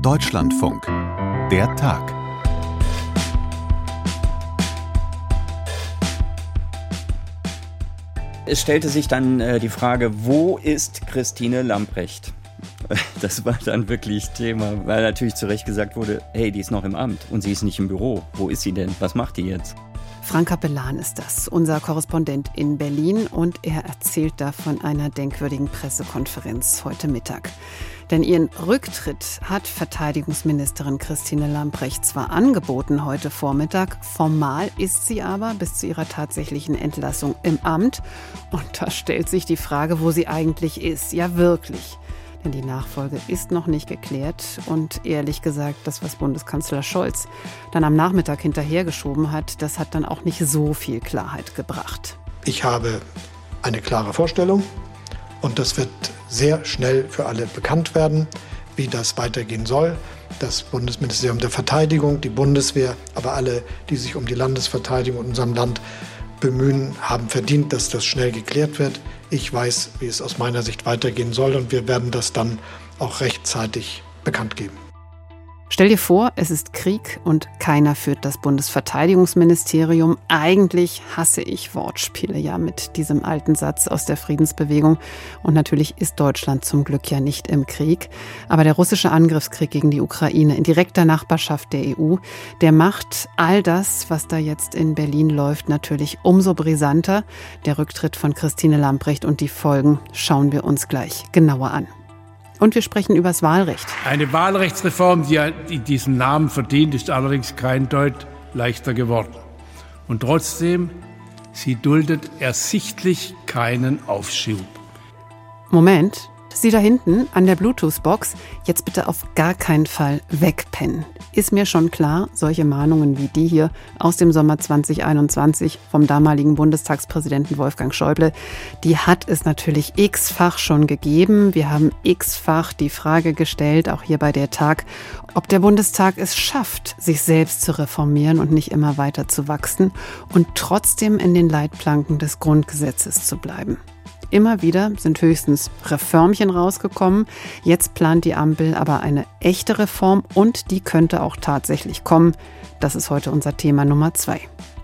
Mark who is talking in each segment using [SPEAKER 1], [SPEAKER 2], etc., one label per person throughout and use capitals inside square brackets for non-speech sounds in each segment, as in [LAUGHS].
[SPEAKER 1] Deutschlandfunk. Der Tag.
[SPEAKER 2] Es stellte sich dann äh, die Frage, wo ist Christine Lamprecht? [LAUGHS] Das war dann wirklich Thema, weil natürlich zu Recht gesagt wurde, hey, die ist noch im Amt und sie ist nicht im Büro. Wo ist sie denn? Was macht die jetzt?
[SPEAKER 3] Frank Kapellan ist das, unser Korrespondent in Berlin und er erzählt da von einer denkwürdigen Pressekonferenz heute Mittag. Denn ihren Rücktritt hat Verteidigungsministerin Christine Lamprecht zwar angeboten heute Vormittag, formal ist sie aber bis zu ihrer tatsächlichen Entlassung im Amt. Und da stellt sich die Frage, wo sie eigentlich ist. Ja, wirklich. Die Nachfolge ist noch nicht geklärt und ehrlich gesagt, das, was Bundeskanzler Scholz dann am Nachmittag hinterhergeschoben hat, das hat dann auch nicht so viel Klarheit gebracht.
[SPEAKER 4] Ich habe eine klare Vorstellung und das wird sehr schnell für alle bekannt werden, wie das weitergehen soll. Das Bundesministerium der Verteidigung, die Bundeswehr, aber alle, die sich um die Landesverteidigung in unserem Land bemühen, haben verdient, dass das schnell geklärt wird. Ich weiß, wie es aus meiner Sicht weitergehen soll und wir werden das dann auch rechtzeitig bekannt geben.
[SPEAKER 3] Stell dir vor, es ist Krieg und keiner führt das Bundesverteidigungsministerium. Eigentlich hasse ich Wortspiele ja mit diesem alten Satz aus der Friedensbewegung. Und natürlich ist Deutschland zum Glück ja nicht im Krieg. Aber der russische Angriffskrieg gegen die Ukraine in direkter Nachbarschaft der EU, der macht all das, was da jetzt in Berlin läuft, natürlich umso brisanter. Der Rücktritt von Christine Lamprecht und die Folgen schauen wir uns gleich genauer an. Und wir sprechen über das Wahlrecht.
[SPEAKER 5] Eine Wahlrechtsreform, die diesen Namen verdient, ist allerdings kein Deut leichter geworden. Und trotzdem, sie duldet ersichtlich keinen Aufschub.
[SPEAKER 3] Moment, Sie da hinten an der Bluetooth-Box, jetzt bitte auf gar keinen Fall wegpennen. Ist mir schon klar, solche Mahnungen wie die hier aus dem Sommer 2021 vom damaligen Bundestagspräsidenten Wolfgang Schäuble, die hat es natürlich x-fach schon gegeben. Wir haben x-fach die Frage gestellt, auch hier bei der Tag, ob der Bundestag es schafft, sich selbst zu reformieren und nicht immer weiter zu wachsen und trotzdem in den Leitplanken des Grundgesetzes zu bleiben. Immer wieder sind höchstens Reformchen rausgekommen. Jetzt plant die Ampel aber eine echte Reform und die könnte auch tatsächlich kommen. Das ist heute unser Thema Nummer zwei.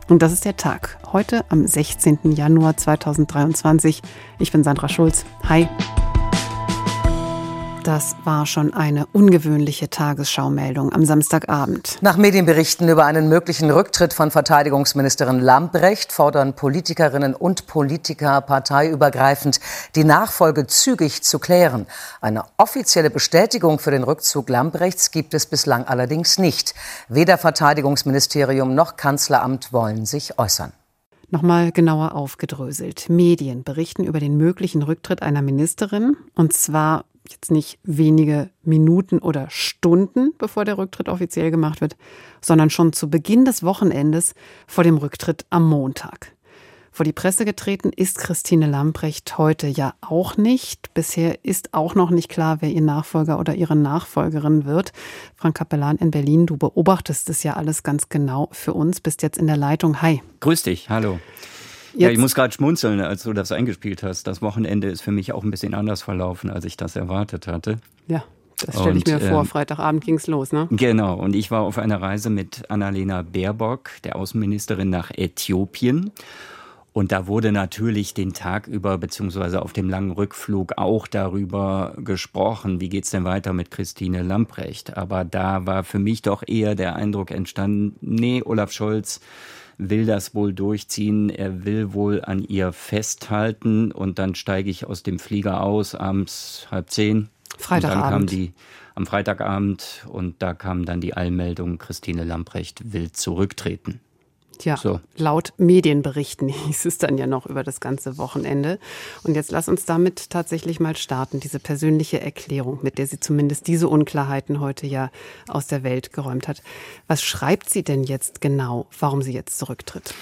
[SPEAKER 3] Und das ist der Tag. Heute am 16. Januar 2023. Ich bin Sandra Schulz. Hi. Das war schon eine ungewöhnliche Tagesschaumeldung am Samstagabend.
[SPEAKER 6] Nach Medienberichten über einen möglichen Rücktritt von Verteidigungsministerin Lambrecht fordern Politikerinnen und Politiker parteiübergreifend, die Nachfolge zügig zu klären. Eine offizielle Bestätigung für den Rückzug Lambrechts gibt es bislang allerdings nicht. Weder Verteidigungsministerium noch Kanzleramt wollen sich äußern.
[SPEAKER 3] Nochmal genauer aufgedröselt. Medien berichten über den möglichen Rücktritt einer Ministerin, und zwar jetzt nicht wenige Minuten oder Stunden, bevor der Rücktritt offiziell gemacht wird, sondern schon zu Beginn des Wochenendes vor dem Rücktritt am Montag. Vor die Presse getreten ist Christine Lamprecht heute ja auch nicht. Bisher ist auch noch nicht klar, wer ihr Nachfolger oder ihre Nachfolgerin wird. Frank Kapellan in Berlin, du beobachtest es ja alles ganz genau für uns, bist jetzt in der Leitung. Hi.
[SPEAKER 2] Grüß dich, hallo. Jetzt. Ja, ich muss gerade schmunzeln, als du das eingespielt hast. Das Wochenende ist für mich auch ein bisschen anders verlaufen, als ich das erwartet hatte.
[SPEAKER 3] Ja. Das stelle ich mir vor. Ähm, Freitagabend ging es los, ne?
[SPEAKER 2] Genau. Und ich war auf einer Reise mit Annalena Baerbock, der Außenministerin, nach Äthiopien. Und da wurde natürlich den Tag über, beziehungsweise auf dem langen Rückflug auch darüber gesprochen, wie geht's denn weiter mit Christine Lamprecht. Aber da war für mich doch eher der Eindruck entstanden, nee, Olaf Scholz will das wohl durchziehen, er will wohl an ihr festhalten und dann steige ich aus dem Flieger aus, abends halb zehn.
[SPEAKER 3] Freitagabend.
[SPEAKER 2] Und dann kam die am Freitagabend und da kam dann die Allmeldung, Christine Lamprecht will zurücktreten.
[SPEAKER 3] Ja, so. laut Medienberichten [LAUGHS] hieß es dann ja noch über das ganze Wochenende. Und jetzt lass uns damit tatsächlich mal starten, diese persönliche Erklärung, mit der sie zumindest diese Unklarheiten heute ja aus der Welt geräumt hat. Was schreibt sie denn jetzt genau, warum sie jetzt zurücktritt?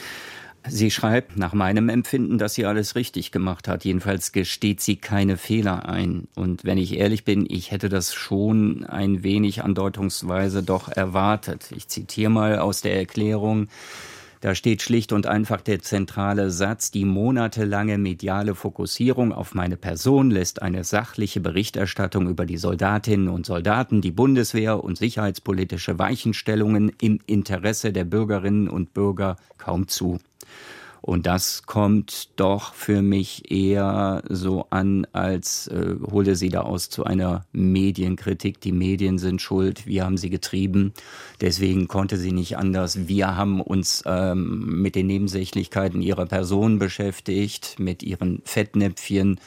[SPEAKER 2] Sie schreibt nach meinem Empfinden, dass sie alles richtig gemacht hat. Jedenfalls gesteht sie keine Fehler ein. Und wenn ich ehrlich bin, ich hätte das schon ein wenig andeutungsweise doch erwartet. Ich zitiere mal aus der Erklärung. Da steht schlicht und einfach der zentrale Satz, die monatelange mediale Fokussierung auf meine Person lässt eine sachliche Berichterstattung über die Soldatinnen und Soldaten, die Bundeswehr und sicherheitspolitische Weichenstellungen im Interesse der Bürgerinnen und Bürger kaum zu. Und das kommt doch für mich eher so an, als äh, hole sie da aus zu einer Medienkritik. Die Medien sind schuld, wir haben sie getrieben. Deswegen konnte sie nicht anders. Wir haben uns ähm, mit den Nebensächlichkeiten ihrer Person beschäftigt, mit ihren Fettnäpfchen.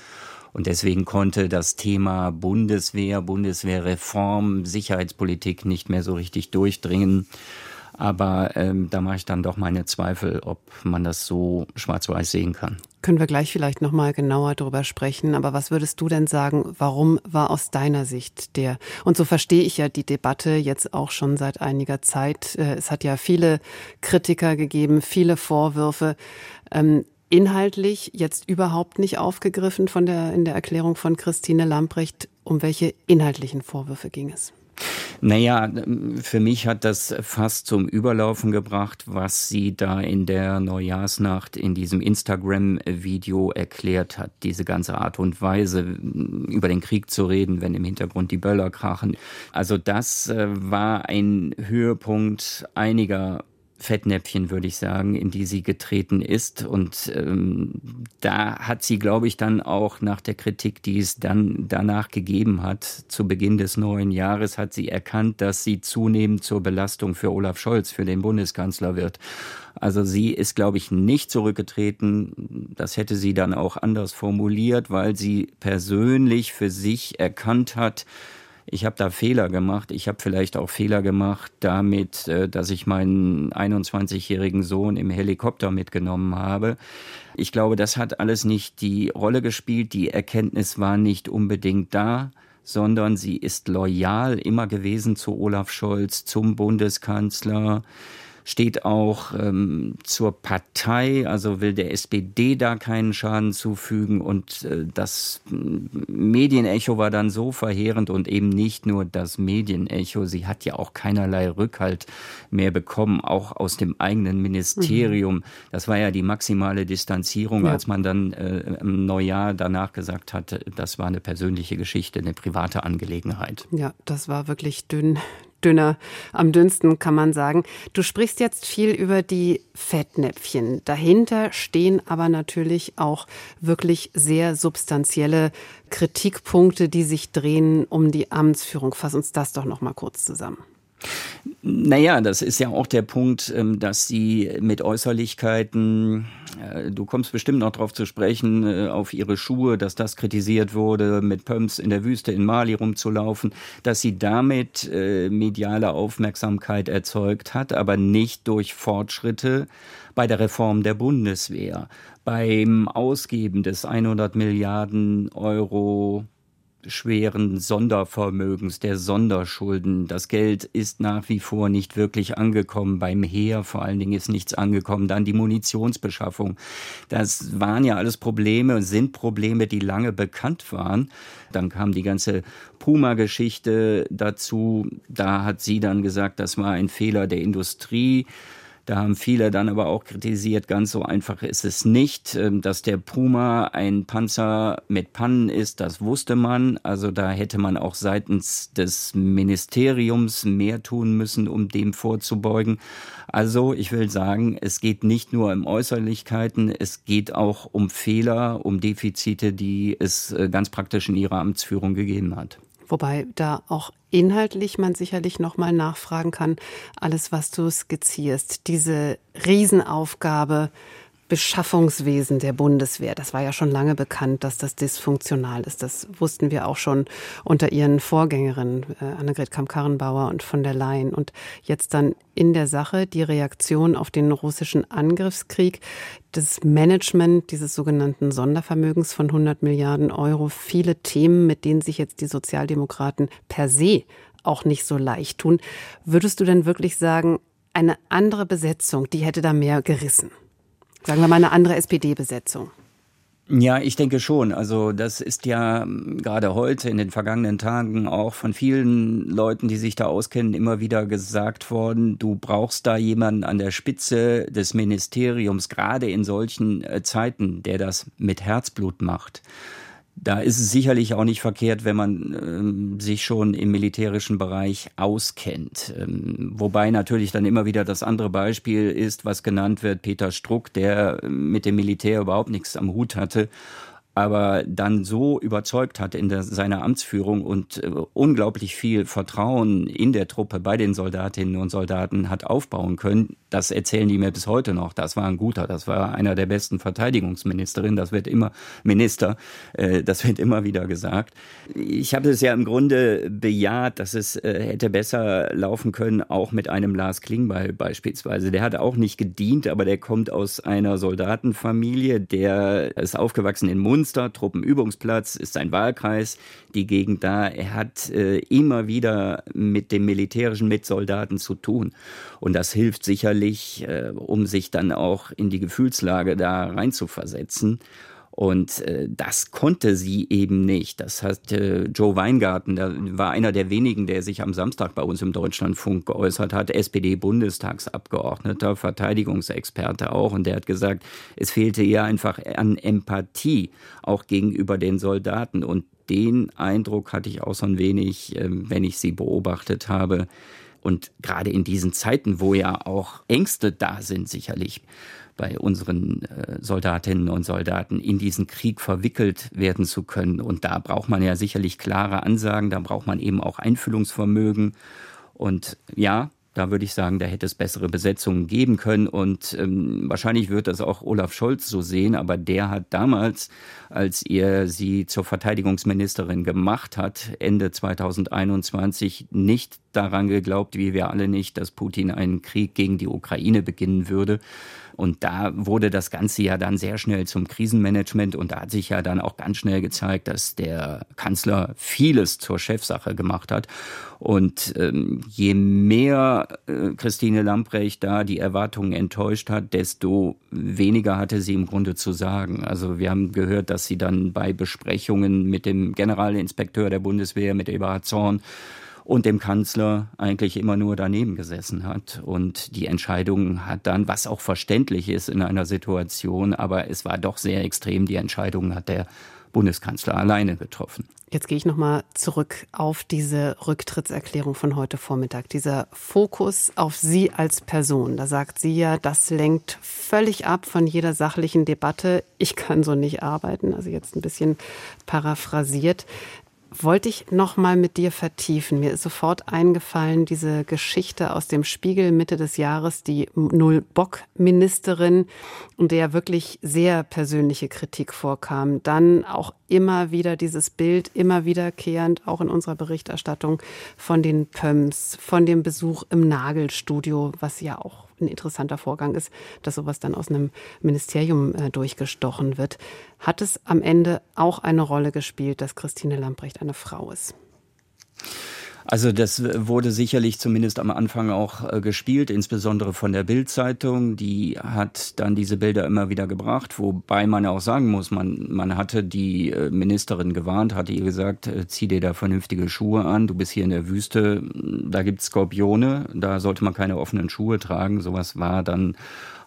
[SPEAKER 2] Und deswegen konnte das Thema Bundeswehr, Bundeswehrreform, Sicherheitspolitik nicht mehr so richtig durchdringen. Aber ähm, da mache ich dann doch meine Zweifel, ob man das so schwarz-weiß sehen kann.
[SPEAKER 3] Können wir gleich vielleicht noch mal genauer darüber sprechen. Aber was würdest du denn sagen, warum war aus deiner Sicht der, und so verstehe ich ja die Debatte jetzt auch schon seit einiger Zeit. Äh, es hat ja viele Kritiker gegeben, viele Vorwürfe. Ähm, inhaltlich jetzt überhaupt nicht aufgegriffen von der, in der Erklärung von Christine Lamprecht. Um welche inhaltlichen Vorwürfe ging es?
[SPEAKER 2] Naja, für mich hat das fast zum Überlaufen gebracht, was sie da in der Neujahrsnacht in diesem Instagram-Video erklärt hat. Diese ganze Art und Weise, über den Krieg zu reden, wenn im Hintergrund die Böller krachen. Also das äh, war ein Höhepunkt einiger Fettnäpfchen, würde ich sagen, in die sie getreten ist. Und ähm, da hat sie, glaube ich, dann auch nach der Kritik, die es dann danach gegeben hat, zu Beginn des neuen Jahres, hat sie erkannt, dass sie zunehmend zur Belastung für Olaf Scholz, für den Bundeskanzler wird. Also sie ist, glaube ich, nicht zurückgetreten. Das hätte sie dann auch anders formuliert, weil sie persönlich für sich erkannt hat, ich habe da Fehler gemacht. Ich habe vielleicht auch Fehler gemacht damit, äh, dass ich meinen 21-jährigen Sohn im Helikopter mitgenommen habe. Ich glaube, das hat alles nicht die Rolle gespielt. Die Erkenntnis war nicht unbedingt da sondern sie ist loyal immer gewesen zu Olaf Scholz, zum Bundeskanzler steht auch ähm, zur Partei, also will der SPD da keinen Schaden zufügen. Und äh, das Medienecho war dann so verheerend und eben nicht nur das Medienecho, sie hat ja auch keinerlei Rückhalt mehr bekommen, auch aus dem eigenen Ministerium. Mhm. Das war ja die maximale Distanzierung, ja. als man dann äh, im Neujahr danach gesagt hat, das war eine persönliche Geschichte, eine private Angelegenheit.
[SPEAKER 3] Ja, das war wirklich dünn, dünner, am dünnsten kann man sagen. Du sprichst jetzt viel über die Fettnäpfchen. Dahinter stehen aber natürlich auch wirklich sehr substanzielle Kritikpunkte, die sich drehen um die Amtsführung. Fass uns das doch noch mal kurz zusammen.
[SPEAKER 2] Naja, das ist ja auch der Punkt, ähm, dass sie mit Äußerlichkeiten, äh, du kommst bestimmt noch darauf zu sprechen, äh, auf ihre Schuhe, dass das kritisiert wurde, mit Pumps in der Wüste in Mali rumzulaufen, dass sie damit äh, mediale Aufmerksamkeit erzeugt hat, aber nicht durch Fortschritte bei der Reform der Bundeswehr, beim Ausgeben des 100 Milliarden Euro schweren Sondervermögens, der Sonderschulden. Das Geld ist nach wie vor nicht wirklich angekommen. Beim Heer vor allen Dingen ist nichts angekommen. Dann die Munitionsbeschaffung. Das waren ja alles Probleme und sind Probleme, die lange bekannt waren. Dann kam die ganze Puma-Geschichte dazu. Da hat sie dann gesagt, das war ein Fehler der Industrie. Da haben viele dann aber auch kritisiert, ganz so einfach ist es nicht. Ähm, dass der Puma ein Panzer mit Pannen ist, das wusste man. Also da hätte man auch seitens des Ministeriums mehr tun müssen, um dem vorzubeugen. Also ich will sagen, es geht nicht nur um Äußerlichkeiten, es geht auch um Fehler, um Defizite, die es äh, ganz praktisch in ihrer Amtsführung gegeben hat.
[SPEAKER 3] Wobei da auch inhaltlich man sicherlich noch mal nachfragen kann, alles was du skizzierst, diese Riesenaufgabe Beschaffungswesen der Bundeswehr. Das war ja schon lange bekannt, dass das dysfunktional ist. Das wussten wir auch schon unter ihren Vorgängerinnen, äh, Annegret Kamm-Karrenbauer und von der Leyen. Und jetzt dann in der Sache die Reaktion auf den russischen Angriffskrieg, das Management dieses sogenannten Sondervermögens von 100 Milliarden Euro, viele Themen, mit denen sich jetzt die Sozialdemokraten per se auch nicht so leicht tun. Würdest du denn wirklich sagen, eine andere Besetzung, die hätte da mehr gerissen? Sagen wir mal eine andere SPD-Besetzung.
[SPEAKER 2] Ja, ich denke schon. Also das ist ja ähm, gerade heute in den vergangenen Tagen auch von vielen Leuten, die sich da auskennen, immer wieder gesagt worden, du brauchst da jemanden an der Spitze des Ministeriums, gerade in solchen äh, Zeiten, der das mit Herzblut macht. Da ist es sicherlich auch nicht verkehrt, wenn man ähm, sich schon im militärischen Bereich auskennt. Ähm, wobei natürlich dann immer wieder das andere Beispiel ist, was genannt wird, Peter Struck, der mit dem Militär überhaupt nichts am Hut hatte aber dann so überzeugt hat in der, seiner Amtsführung und äh, unglaublich viel Vertrauen in der Truppe bei den Soldatinnen und Soldaten hat aufbauen können, das erzählen die mir bis heute noch. Das war ein guter, das war einer der besten Verteidigungsministerinnen, das wird immer Minister, äh, das wird immer wieder gesagt. Ich habe es ja im Grunde bejaht, dass es äh, hätte besser laufen können, auch mit einem Lars Klingbeil beispielsweise. Der hat auch nicht gedient, aber der kommt aus einer Soldatenfamilie, der ist aufgewachsen in Mund Münster, Truppenübungsplatz, ist sein Wahlkreis, die Gegend da. Er hat äh, immer wieder mit dem Militärischen, mit Soldaten zu tun. Und das hilft sicherlich, äh, um sich dann auch in die Gefühlslage da reinzuversetzen. Und äh, das konnte sie eben nicht. Das hat äh, Joe Weingarten, der war einer der wenigen, der sich am Samstag bei uns im Deutschlandfunk geäußert hat, SPD-Bundestagsabgeordneter, Verteidigungsexperte auch. Und der hat gesagt, es fehlte ihr einfach an Empathie, auch gegenüber den Soldaten. Und den Eindruck hatte ich auch so ein wenig, äh, wenn ich sie beobachtet habe. Und gerade in diesen Zeiten, wo ja auch Ängste da sind, sicherlich bei unseren äh, Soldatinnen und Soldaten in diesen Krieg verwickelt werden zu können. Und da braucht man ja sicherlich klare Ansagen, da braucht man eben auch Einfühlungsvermögen. Und ja, da würde ich sagen, da hätte es bessere Besetzungen geben können. Und ähm, wahrscheinlich wird das auch Olaf Scholz so sehen. Aber der hat damals, als er sie zur Verteidigungsministerin gemacht hat, Ende 2021, nicht daran geglaubt, wie wir alle nicht, dass Putin einen Krieg gegen die Ukraine beginnen würde. Und da wurde das Ganze ja dann sehr schnell zum Krisenmanagement und da hat sich ja dann auch ganz schnell gezeigt, dass der Kanzler vieles zur Chefsache gemacht hat. Und ähm, je mehr äh, Christine Lamprecht da die Erwartungen enttäuscht hat, desto weniger hatte sie im Grunde zu sagen. Also wir haben gehört, dass sie dann bei Besprechungen mit dem Generalinspekteur der Bundeswehr, mit Eberhard Zorn, und dem Kanzler eigentlich immer nur daneben gesessen hat. Und die Entscheidung hat dann, was auch verständlich ist in einer Situation, aber es war doch sehr extrem, die Entscheidung hat der Bundeskanzler alleine getroffen.
[SPEAKER 3] Jetzt gehe ich nochmal zurück auf diese Rücktrittserklärung von heute Vormittag. Dieser Fokus auf Sie als Person. Da sagt sie ja, das lenkt völlig ab von jeder sachlichen Debatte. Ich kann so nicht arbeiten. Also jetzt ein bisschen paraphrasiert wollte ich noch mal mit dir vertiefen. Mir ist sofort eingefallen diese Geschichte aus dem Spiegel Mitte des Jahres, die Null-Bock-Ministerin, und der wirklich sehr persönliche Kritik vorkam. Dann auch immer wieder dieses Bild, immer wiederkehrend, auch in unserer Berichterstattung von den Pöms, von dem Besuch im Nagelstudio, was ja auch ein interessanter Vorgang ist, dass sowas dann aus einem Ministerium äh, durchgestochen wird. Hat es am Ende auch eine Rolle gespielt, dass Christine Lamprecht eine Frau ist?
[SPEAKER 2] Also das wurde sicherlich zumindest am Anfang auch äh, gespielt, insbesondere von der Bildzeitung. Die hat dann diese Bilder immer wieder gebracht, wobei man auch sagen muss, man, man hatte die äh, Ministerin gewarnt, hatte ihr gesagt, äh, zieh dir da vernünftige Schuhe an, du bist hier in der Wüste, da gibt's Skorpione, da sollte man keine offenen Schuhe tragen. Sowas war dann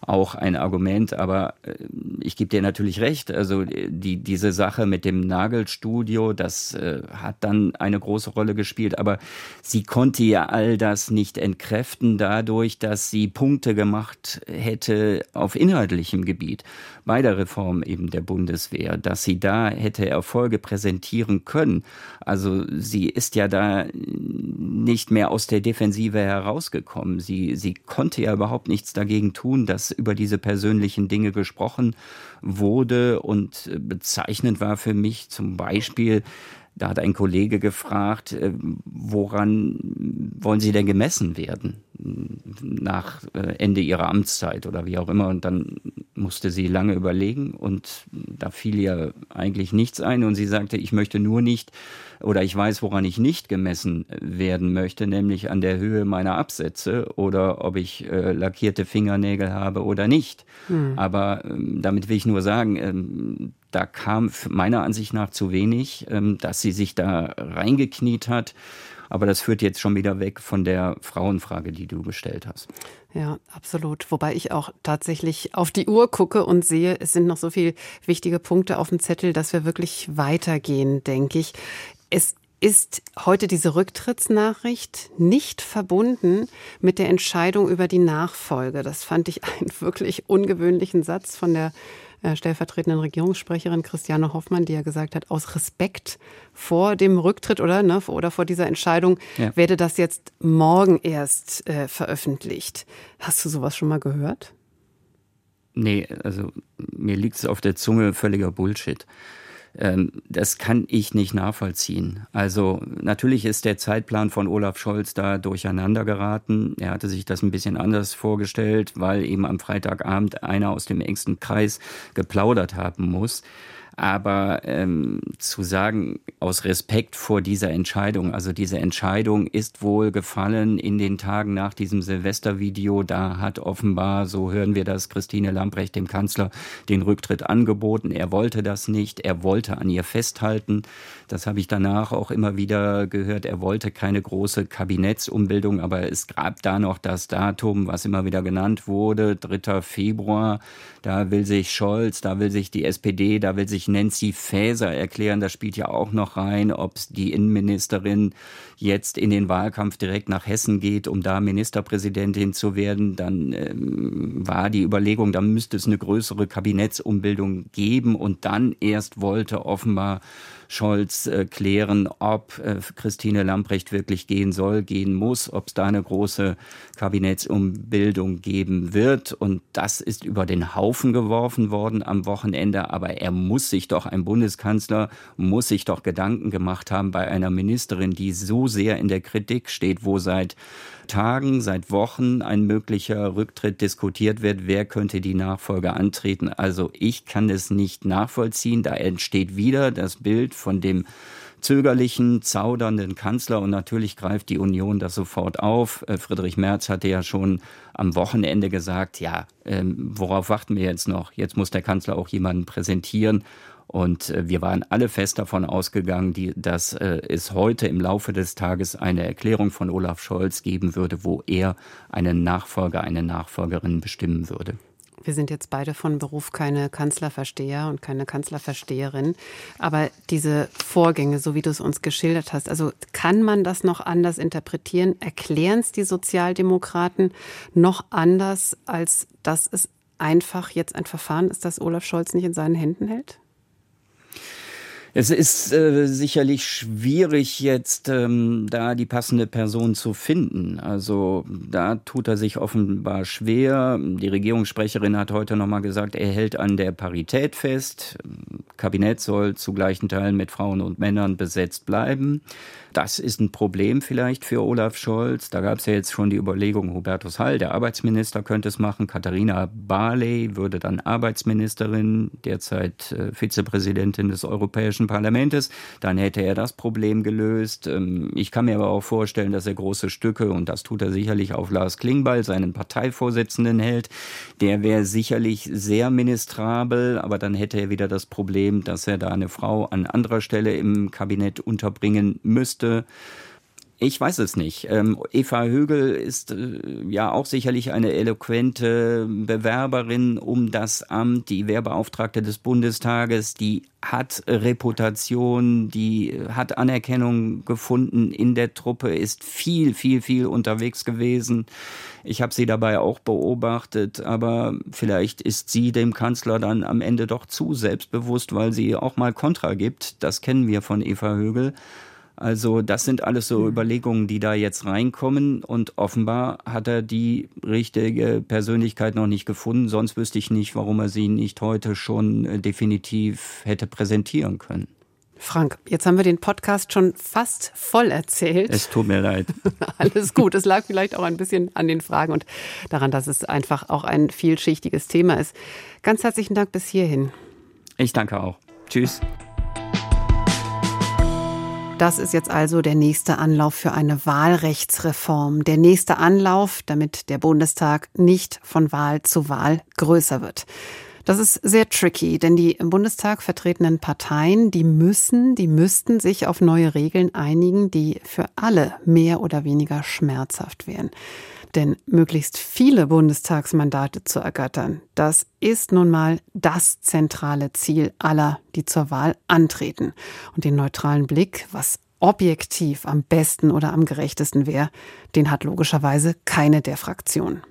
[SPEAKER 2] auch ein Argument, aber äh, ich gebe dir natürlich recht. Also äh, die, diese Sache mit dem Nagelstudio, das äh, hat dann eine große Rolle gespielt, aber sie konnte ja all das nicht entkräften dadurch, dass sie Punkte gemacht hätte auf inhaltlichem Gebiet bei der Reform eben der Bundeswehr, dass sie da hätte Erfolge präsentieren können. Also sie ist ja da nicht mehr aus der Defensive herausgekommen. Sie, sie konnte ja überhaupt nichts dagegen tun, dass über diese persönlichen Dinge gesprochen wurde und bezeichnend war für mich zum Beispiel, da hat ein Kollege gefragt, äh, woran wollen Sie denn gemessen werden nach äh, Ende Ihrer Amtszeit oder wie auch immer. Und dann musste sie lange überlegen und da fiel ihr eigentlich nichts ein. Und sie sagte, ich möchte nur nicht oder ich weiß, woran ich nicht gemessen werden möchte, nämlich an der Höhe meiner Absätze oder ob ich äh, lackierte Fingernägel habe oder nicht. Hm. Aber ähm, damit will ich nur sagen, ähm, da kam meiner Ansicht nach zu wenig, ähm, dass sie sich da reingekniet hat. Aber das führt jetzt schon wieder weg von der Frauenfrage, die du gestellt hast.
[SPEAKER 3] Ja, absolut. Wobei ich auch tatsächlich auf die Uhr gucke und sehe, es sind noch so viele wichtige Punkte auf dem Zettel, dass wir wirklich weitergehen, denke ich. Es ist heute diese Rücktrittsnachricht nicht verbunden mit der Entscheidung über die Nachfolge. Das fand ich einen [LAUGHS] wirklich ungewöhnlichen Satz von der stellvertretenden Regierungssprecherin Christiane Hoffmann, die ja gesagt hat, aus Respekt vor dem Rücktritt oder, ne, oder vor dieser Entscheidung ja. werde das jetzt morgen erst äh, veröffentlicht. Hast du sowas schon mal gehört?
[SPEAKER 2] Nee, also mir liegt es auf der Zunge völliger Bullshit. Ähm, das kann ich nicht nachvollziehen. Also natürlich ist der Zeitplan von Olaf Scholz da durcheinander geraten. Er hatte sich das ein bisschen anders vorgestellt, weil eben am Freitagabend einer aus dem engsten Kreis geplaudert haben muss. Aber ähm, zu sagen, aus Respekt vor dieser Entscheidung, also diese Entscheidung ist wohl gefallen in den Tagen nach diesem Silvestervideo. Da hat offenbar, so hören wir das, Christine Lamprecht dem Kanzler den Rücktritt angeboten. Er wollte das nicht. Er wollte an ihr festhalten. Das habe ich danach auch immer wieder gehört. Er wollte keine große Kabinettsumbildung, aber es gab da noch das Datum, was immer wieder genannt wurde, 3. Februar. Da will sich Scholz, da will sich die SPD, da will sich Nancy Faeser erklären. Das spielt ja auch noch rein, ob die Innenministerin jetzt in den Wahlkampf direkt nach Hessen geht, um da Ministerpräsidentin zu werden. Dann ähm, war die Überlegung, da müsste es eine größere Kabinettsumbildung geben und dann erst wollte offenbar Scholz äh, klären, ob äh, Christine Lamprecht wirklich gehen soll, gehen muss, ob es da eine große Kabinettsumbildung geben wird. Und das ist über den Haufen geworfen worden am Wochenende. Aber er muss sich doch, ein Bundeskanzler muss sich doch Gedanken gemacht haben bei einer Ministerin, die so sehr in der Kritik steht, wo seit Tagen, seit Wochen ein möglicher Rücktritt diskutiert wird, wer könnte die Nachfolge antreten. Also ich kann es nicht nachvollziehen. Da entsteht wieder das Bild von dem zögerlichen, zaudernden Kanzler und natürlich greift die Union das sofort auf. Äh, Friedrich Merz hatte ja schon am Wochenende gesagt, ja, ähm, worauf warten wir jetzt noch? Jetzt muss der Kanzler auch jemanden präsentieren. Und äh, wir waren alle fest davon ausgegangen, dass äh, es heute im Laufe des Tages eine Erklärung von Olaf Scholz geben würde, wo er einen Nachfolger, eine Nachfolgerin bestimmen würde.
[SPEAKER 3] Wir sind jetzt beide von Beruf keine Kanzlerversteher und keine Kanzlerversteherin. Aber diese Vorgänge, so wie du es uns geschildert hast, also kann man das noch anders interpretieren? Erklären es die Sozialdemokraten noch anders, als dass es einfach jetzt ein Verfahren ist, das Olaf Scholz nicht in seinen Händen hält?
[SPEAKER 2] Es ist äh, sicherlich schwierig, jetzt ähm, da die passende Person zu finden. Also da tut er sich offenbar schwer. Die Regierungssprecherin hat heute nochmal gesagt, er hält an der Parität fest. Kabinett soll zu gleichen Teilen mit Frauen und Männern besetzt bleiben. Das ist ein Problem vielleicht für Olaf Scholz. Da gab es ja jetzt schon die Überlegung, Hubertus Hall, der Arbeitsminister, könnte es machen. Katharina Barley würde dann Arbeitsministerin, derzeit äh, Vizepräsidentin des Europäischen Parlaments. Dann hätte er das Problem gelöst. Ähm, ich kann mir aber auch vorstellen, dass er große Stücke, und das tut er sicherlich auf Lars Klingbeil, seinen Parteivorsitzenden hält. Der wäre sicherlich sehr ministrabel, aber dann hätte er wieder das Problem, dass er da eine Frau an anderer Stelle im Kabinett unterbringen müsste. Ich weiß es nicht. Ähm, Eva Högel ist äh, ja auch sicherlich eine eloquente Bewerberin um das Amt, die Wehrbeauftragte des Bundestages, die hat Reputation, die hat Anerkennung gefunden in der Truppe, ist viel, viel, viel unterwegs gewesen. Ich habe sie dabei auch beobachtet, aber vielleicht ist sie dem Kanzler dann am Ende doch zu selbstbewusst, weil sie auch mal Kontra gibt. Das kennen wir von Eva Högel. Also das sind alles so mhm. Überlegungen, die da jetzt reinkommen und offenbar hat er die richtige Persönlichkeit noch nicht gefunden. Sonst wüsste ich nicht, warum er sie nicht heute schon äh, definitiv hätte präsentieren können.
[SPEAKER 3] Frank, jetzt haben wir den Podcast schon fast voll erzählt.
[SPEAKER 2] Es tut mir leid. [LAUGHS]
[SPEAKER 3] Alles gut. Es lag vielleicht auch ein bisschen an den Fragen und daran, dass es einfach auch ein vielschichtiges Thema ist. Ganz herzlichen Dank bis hierhin.
[SPEAKER 2] Ich danke auch. Tschüss.
[SPEAKER 3] Das ist jetzt also der nächste Anlauf für eine Wahlrechtsreform. Der nächste Anlauf, damit der Bundestag nicht von Wahl zu Wahl größer wird. Das ist sehr tricky, denn die im Bundestag vertretenen Parteien, die müssen, die müssten sich auf neue Regeln einigen, die für alle mehr oder weniger schmerzhaft wären. Denn möglichst viele Bundestagsmandate zu ergattern, das ist nun mal das zentrale Ziel aller, die zur Wahl antreten. Und den neutralen Blick, was objektiv am besten oder am gerechtesten wäre, den hat logischerweise keine der Fraktionen.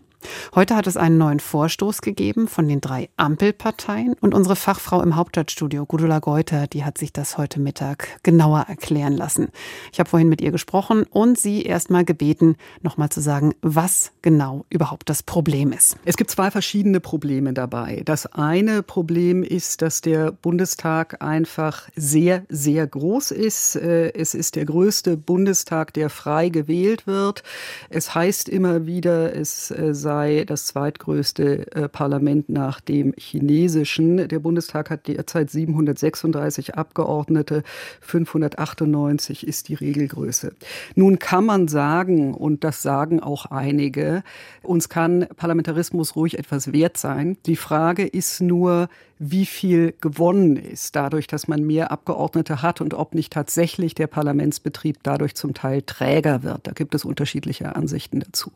[SPEAKER 3] Heute hat es einen neuen Vorstoß gegeben von den drei Ampelparteien und unsere Fachfrau im Hauptstadtstudio, Gudula Geuter, die hat sich das heute Mittag genauer erklären lassen. Ich habe vorhin mit ihr gesprochen und sie erst mal gebeten, nochmal zu sagen, was genau überhaupt das Problem ist.
[SPEAKER 1] Es gibt zwei verschiedene Probleme dabei. Das eine Problem ist, dass der Bundestag einfach sehr, sehr groß ist. Äh, es ist der größte Bundestag, der frei gewählt wird. Es heißt immer wieder, es sei äh, sei das zweitgrößte äh, Parlament nach dem chinesischen. Der Bundestag hat derzeit 736 Abgeordnete, 598 ist die Regelgröße. Nun kann man sagen, und das sagen auch einige, uns kann Parlamentarismus ruhig etwas wert sein. Die Frage ist nur, wie viel gewonnen ist dadurch, dass man mehr Abgeordnete hat und ob nicht tatsächlich der Parlamentsbetrieb dadurch zum Teil träger wird. Da gibt es unterschiedliche Ansichten dazu.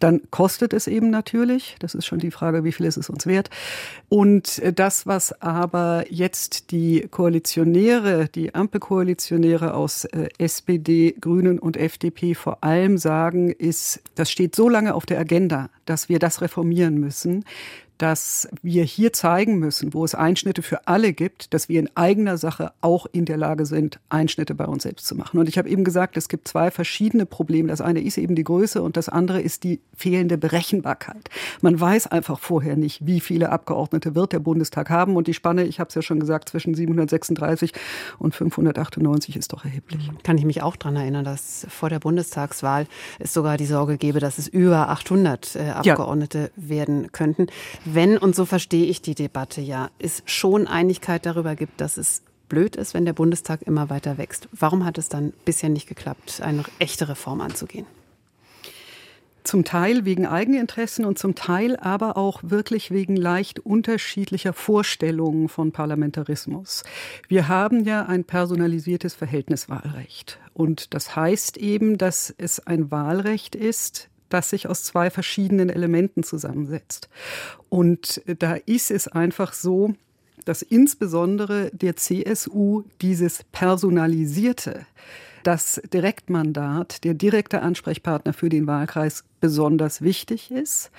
[SPEAKER 1] Dann kostet es eben natürlich, das ist schon die Frage, wie viel ist es uns wert. Und das, was aber jetzt die Koalitionäre, die Ampelkoalitionäre aus äh, SPD, Grünen und FDP vor allem sagen, ist, das steht so lange auf der Agenda, dass wir das reformieren müssen, dass wir hier zeigen müssen, wo es Einschnitte für alle gibt, dass wir in eigener Sache auch in der Lage sind, Einschnitte bei uns selbst zu machen. Und ich habe eben gesagt, es gibt zwei verschiedene Probleme. Das eine ist eben die Größe und das andere ist die fehlende Berechenbarkeit. Man weiß einfach vorher nicht, wie viele Abgeordnete wird der Bundestag haben. Und die Spanne, ich habe es ja schon gesagt, zwischen 736 und 598 ist doch erheblich.
[SPEAKER 3] Kann ich mich auch daran erinnern, dass vor der Bundestagswahl es sogar die Sorge gäbe, dass es über 800 äh, Abgeordnete ja. werden könnten wenn, und so verstehe ich die Debatte ja, es schon Einigkeit darüber gibt, dass es blöd ist, wenn der Bundestag immer weiter wächst. Warum hat es dann bisher nicht geklappt, eine echte Reform anzugehen?
[SPEAKER 1] Zum Teil wegen Eigeninteressen und zum Teil aber auch wirklich wegen leicht unterschiedlicher Vorstellungen von Parlamentarismus. Wir haben ja ein personalisiertes Verhältniswahlrecht. Und das heißt eben, dass es ein Wahlrecht ist, das sich aus zwei verschiedenen Elementen zusammensetzt. Und da ist es einfach so, dass insbesondere der CSU dieses personalisierte, das Direktmandat, der direkte Ansprechpartner für den Wahlkreis besonders wichtig ist.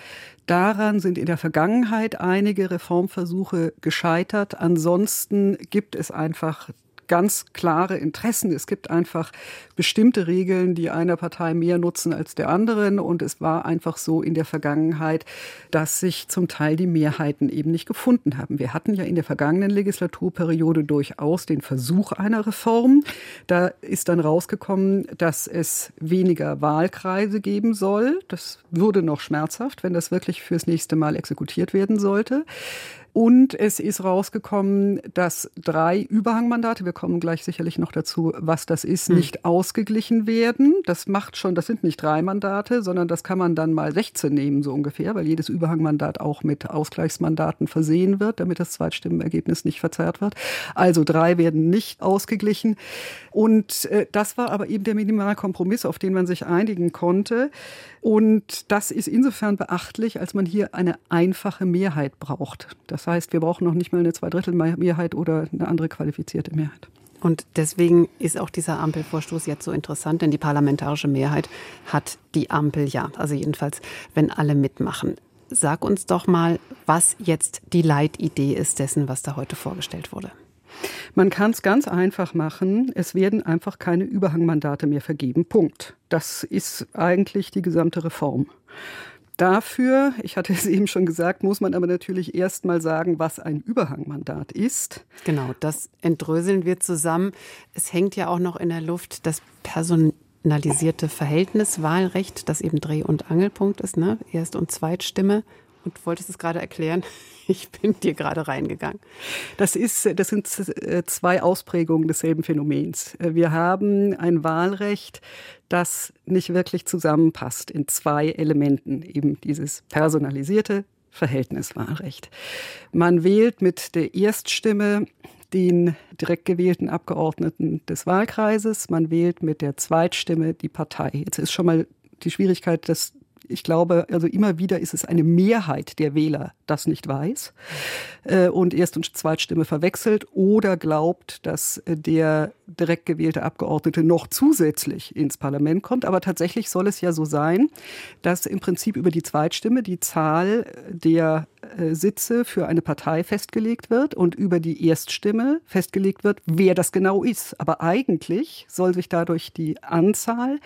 [SPEAKER 1] Daran sind in der Vergangenheit einige Reformversuche gescheitert. Ansonsten gibt es einfach ganz klare Interessen. Es gibt einfach bestimmte Regeln, die einer Partei mehr nutzen als der anderen. Und es war einfach so in der Vergangenheit, dass sich zum Teil die Mehrheiten eben nicht gefunden haben. Wir hatten ja in der vergangenen Legislaturperiode durchaus den Versuch einer Reform. Da ist dann rausgekommen, dass es weniger Wahlkreise geben soll. Das würde noch schmerzhaft, wenn das wirklich fürs nächste Mal exekutiert werden sollte. Und es ist rausgekommen, dass drei Überhangmandate, wir kommen gleich sicherlich noch dazu, was das ist, hm. nicht ausgeglichen werden. Das macht schon, das sind nicht drei Mandate, sondern das kann man dann mal 16 nehmen, so ungefähr, weil jedes Überhangmandat auch mit Ausgleichsmandaten versehen wird, damit das Zweitstimmenergebnis nicht verzerrt wird. Also drei werden nicht ausgeglichen. Und äh, das war aber eben der Minimalkompromiss, auf den man sich einigen konnte. Und das ist insofern beachtlich, als man hier eine einfache Mehrheit braucht. Das heißt, wir brauchen noch nicht mal eine Zweidrittelmehrheit oder eine andere qualifizierte Mehrheit.
[SPEAKER 3] Und deswegen ist auch dieser Ampelvorstoß jetzt so interessant, denn die parlamentarische Mehrheit hat die Ampel ja. Also jedenfalls, wenn alle mitmachen. Sag uns doch mal, was jetzt die Leitidee ist dessen, was da heute vorgestellt wurde.
[SPEAKER 1] Man kann es ganz einfach machen. Es werden einfach keine Überhangmandate mehr vergeben. Punkt. Das ist eigentlich die gesamte Reform. Dafür, ich hatte es [LAUGHS] eben schon gesagt, muss man aber natürlich erst mal sagen, was ein Überhangmandat ist.
[SPEAKER 3] Genau, das entdröseln wir zusammen. Es hängt ja auch noch in der Luft das personalisierte Verhältniswahlrecht, das eben Dreh- und Angelpunkt ist, ne? Erst- und Zweitstimme und wolltest es gerade erklären. [LAUGHS] Ich bin dir gerade reingegangen.
[SPEAKER 1] Das, ist, das sind äh, zwei Ausprägungen desselben Phänomens. Äh, wir haben ein Wahlrecht, das nicht wirklich zusammenpasst in zwei Elementen. Eben dieses personalisierte Verhältniswahlrecht. Man wählt mit der Erststimme den direkt gewählten Abgeordneten des Wahlkreises, man wählt mit der Zweitstimme die Partei. Jetzt ist schon mal die Schwierigkeit, dass ich glaube, also immer wieder ist es eine Mehrheit der Wähler, das nicht weiß äh, und Erst- und Zweitstimme verwechselt oder glaubt, dass äh, der direkt gewählte Abgeordnete noch zusätzlich ins Parlament kommt. Aber tatsächlich soll es ja so sein, dass im Prinzip über die Zweitstimme die Zahl der äh, Sitze für eine Partei festgelegt wird und über die Erststimme festgelegt wird, wer das genau ist. Aber eigentlich soll sich dadurch die Anzahl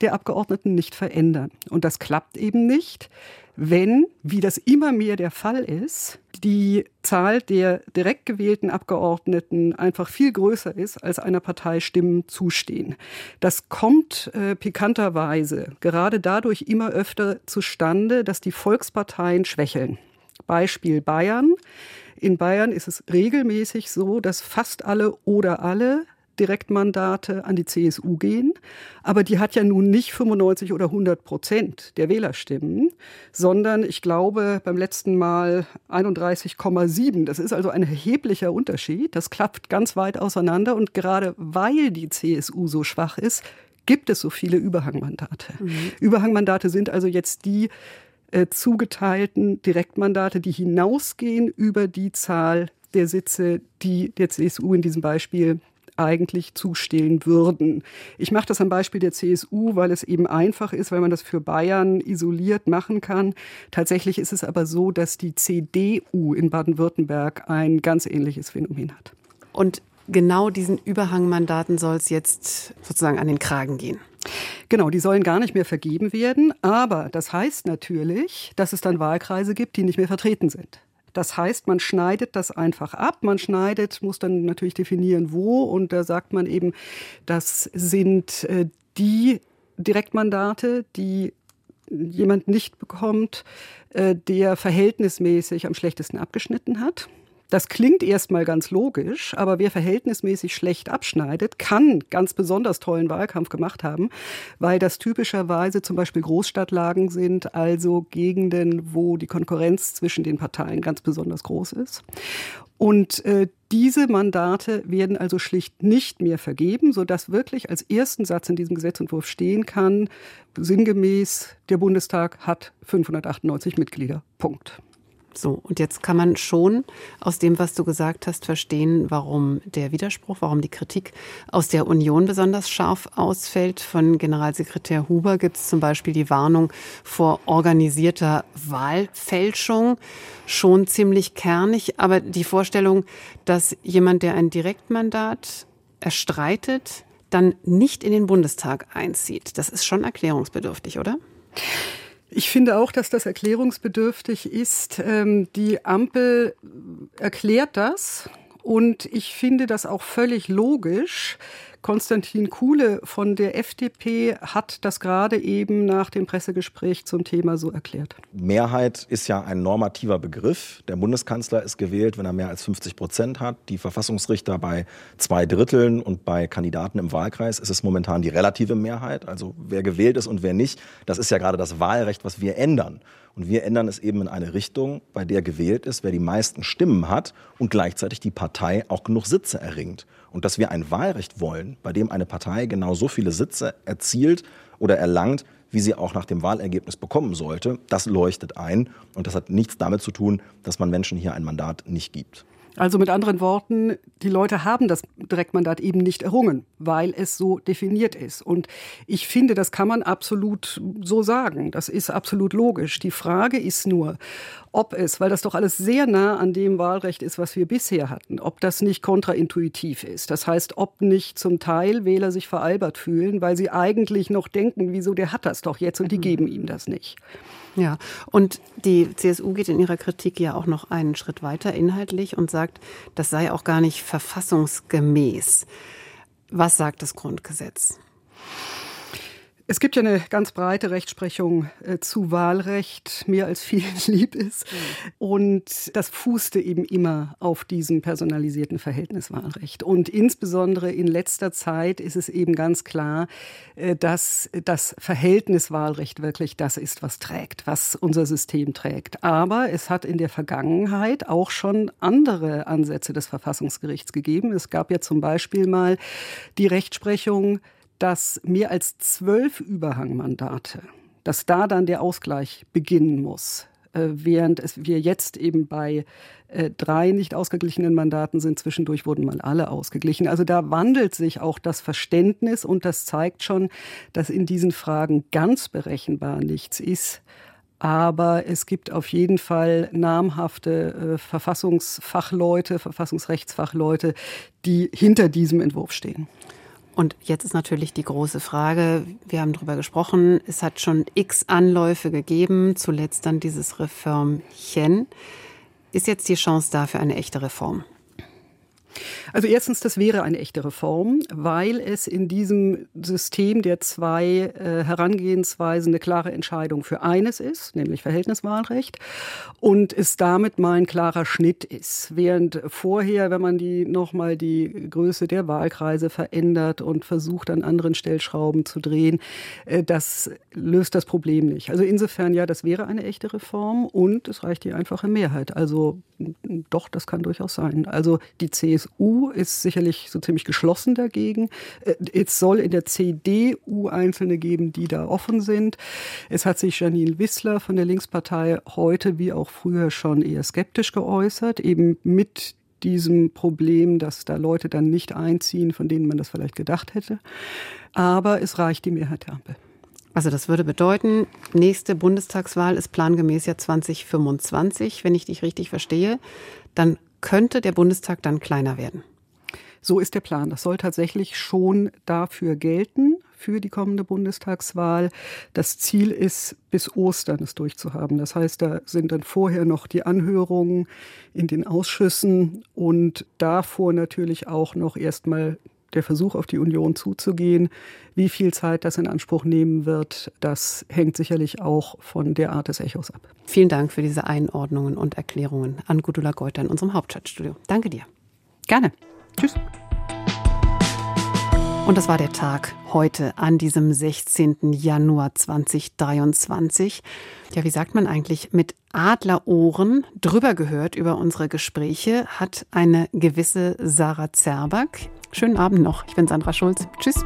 [SPEAKER 1] der Abgeordneten nicht verändern. Und das klappt eben nicht, wenn, wie das immer mehr der Fall ist, die Zahl der direkt gewählten Abgeordneten einfach viel größer ist, als einer Partei Stimmen zustehen. Das kommt äh, pikanterweise gerade dadurch immer öfter zustande, dass die Volksparteien schwächeln. Beispiel Bayern. In Bayern ist es regelmäßig so, dass fast alle oder alle Direktmandate an die CSU gehen. Aber die hat ja nun nicht 95 oder 100 Prozent der Wählerstimmen, sondern ich glaube beim letzten Mal 31,7. Das ist also ein erheblicher Unterschied. Das klappt ganz weit auseinander. Und gerade weil die CSU so schwach ist, gibt es so viele Überhangmandate. Mhm. Überhangmandate sind also jetzt die äh, zugeteilten Direktmandate, die hinausgehen über die Zahl der Sitze, die der CSU in diesem Beispiel eigentlich zustehen würden. Ich mache das am Beispiel der CSU, weil es eben einfach ist, weil man das für Bayern isoliert machen kann. Tatsächlich ist es aber so, dass die CDU in Baden-Württemberg ein ganz ähnliches Phänomen hat.
[SPEAKER 3] Und genau diesen Überhangmandaten soll es jetzt sozusagen an den Kragen gehen.
[SPEAKER 1] Genau, die sollen gar nicht mehr vergeben werden. Aber das heißt natürlich, dass es dann Wahlkreise gibt, die nicht mehr vertreten sind. Das heißt, man schneidet das einfach ab. Man schneidet, muss dann natürlich definieren, wo. Und da sagt man eben, das sind äh, die Direktmandate, die jemand nicht bekommt, äh, der verhältnismäßig am schlechtesten abgeschnitten hat. Das klingt erstmal ganz logisch, aber wer verhältnismäßig schlecht abschneidet, kann ganz besonders tollen Wahlkampf gemacht haben, weil das typischerweise zum Beispiel Großstadtlagen sind, also Gegenden, wo die Konkurrenz zwischen den Parteien ganz besonders groß ist. Und äh, diese Mandate werden also schlicht nicht mehr vergeben, sodass wirklich als ersten Satz in diesem Gesetzentwurf stehen kann, sinngemäß, der Bundestag hat 598 Mitglieder. Punkt.
[SPEAKER 3] So, und jetzt kann man schon aus dem, was du gesagt hast, verstehen, warum der Widerspruch, warum die Kritik aus der Union besonders scharf ausfällt. Von Generalsekretär Huber gibt es zum Beispiel die Warnung vor organisierter Wahlfälschung. Schon ziemlich kernig, aber die Vorstellung, dass jemand, der ein Direktmandat erstreitet, dann nicht in den Bundestag einzieht, das ist schon erklärungsbedürftig, oder?
[SPEAKER 1] Ich finde auch, dass das erklärungsbedürftig ist. Ähm, die Ampel erklärt das und ich finde das auch völlig logisch. Konstantin Kuhle von der FDP hat das gerade eben nach dem Pressegespräch zum Thema so erklärt.
[SPEAKER 7] Mehrheit ist ja ein normativer Begriff. Der Bundeskanzler ist gewählt, wenn er mehr als 50 Prozent hat. Die Verfassungsrichter bei zwei Dritteln und bei Kandidaten im Wahlkreis ist es momentan die relative Mehrheit. Also wer gewählt ist und wer nicht. Das ist ja gerade das Wahlrecht, was wir ändern. Und wir ändern es eben in eine Richtung, bei der gewählt ist, wer die meisten Stimmen hat und gleichzeitig die Partei auch genug Sitze erringt. Und dass wir ein Wahlrecht wollen, bei dem eine Partei genau so viele Sitze erzielt oder erlangt, wie sie auch nach dem Wahlergebnis bekommen sollte, das leuchtet ein. Und das hat nichts damit zu tun, dass man Menschen hier ein Mandat nicht gibt.
[SPEAKER 1] Also mit anderen Worten, die Leute haben das Direktmandat eben nicht errungen, weil es so definiert ist. Und ich finde, das kann man absolut so sagen. Das ist absolut logisch. Die Frage ist nur, ob es, weil das doch alles sehr nah an dem Wahlrecht ist, was wir bisher hatten, ob das nicht kontraintuitiv ist. Das heißt, ob nicht zum Teil Wähler sich veralbert fühlen, weil sie eigentlich noch denken, wieso der hat das doch jetzt und die mhm. geben ihm das nicht.
[SPEAKER 3] Ja, und die CSU geht in ihrer Kritik ja auch noch einen Schritt weiter inhaltlich und sagt, das sei auch gar nicht verfassungsgemäß. Was sagt das Grundgesetz?
[SPEAKER 1] Es gibt ja eine ganz breite Rechtsprechung äh, zu Wahlrecht, mehr als vielen [LAUGHS] lieb ist. Mhm. Und das fußte eben immer auf diesem personalisierten Verhältniswahlrecht. Und insbesondere in letzter Zeit ist es eben ganz klar, äh, dass das Verhältniswahlrecht wirklich das ist, was trägt, was unser System trägt. Aber es hat in der Vergangenheit auch schon andere Ansätze des Verfassungsgerichts gegeben. Es gab ja zum Beispiel mal die Rechtsprechung, dass mehr als zwölf Überhangmandate, dass da dann der Ausgleich beginnen muss. Äh, während es, wir jetzt eben bei äh, drei nicht ausgeglichenen Mandaten sind. Zwischendurch wurden mal alle ausgeglichen. Also da wandelt sich auch das Verständnis und das zeigt schon, dass in diesen Fragen ganz berechenbar nichts ist. Aber es gibt auf jeden Fall namhafte äh, Verfassungsfachleute, Verfassungsrechtsfachleute, die hinter diesem Entwurf stehen.
[SPEAKER 3] Und jetzt ist natürlich die große Frage, wir haben darüber gesprochen, es hat schon x Anläufe gegeben, zuletzt dann dieses Reformchen. Ist jetzt die Chance da für eine echte Reform?
[SPEAKER 1] Also erstens, das wäre eine echte Reform, weil es in diesem System der zwei äh, Herangehensweisen eine klare Entscheidung für eines ist, nämlich Verhältniswahlrecht, und es damit mal ein klarer Schnitt ist. Während vorher, wenn man die nochmal die Größe der Wahlkreise verändert und versucht, an anderen Stellschrauben zu drehen, äh, das löst das Problem nicht. Also insofern, ja, das wäre eine echte Reform und es reicht die einfache Mehrheit. Also doch, das kann durchaus sein. Also die CSU ist sicherlich so ziemlich geschlossen dagegen. Äh, es soll in der CDU Einzelne geben, die da offen sind. Es hat sich Janine Wissler von der Linkspartei heute wie auch früher schon eher skeptisch geäußert, eben mit diesem Problem, dass da Leute dann nicht einziehen, von denen man das vielleicht gedacht hätte. Aber es reicht die Mehrheit der Ampel.
[SPEAKER 3] Also das würde bedeuten, nächste Bundestagswahl ist plangemäß ja 2025, wenn ich dich richtig verstehe. Dann könnte der Bundestag dann kleiner werden.
[SPEAKER 1] So ist der Plan. Das soll tatsächlich schon dafür gelten, für die kommende Bundestagswahl. Das Ziel ist, bis Ostern es durchzuhaben. Das heißt, da sind dann vorher noch die Anhörungen in den Ausschüssen und davor natürlich auch noch erstmal der Versuch, auf die Union zuzugehen. Wie viel Zeit das in Anspruch nehmen wird, das hängt sicherlich auch von der Art des Echos ab.
[SPEAKER 3] Vielen Dank für diese Einordnungen und Erklärungen an Gudula Geuter in unserem Hauptstadtstudio. Danke dir.
[SPEAKER 1] Gerne. Tschüss.
[SPEAKER 3] Und das war der Tag heute an diesem 16. Januar 2023. Ja, wie sagt man eigentlich? Mit Adlerohren drüber gehört über unsere Gespräche hat eine gewisse Sarah Zerback. Schönen Abend noch. Ich bin Sandra Schulz. Tschüss.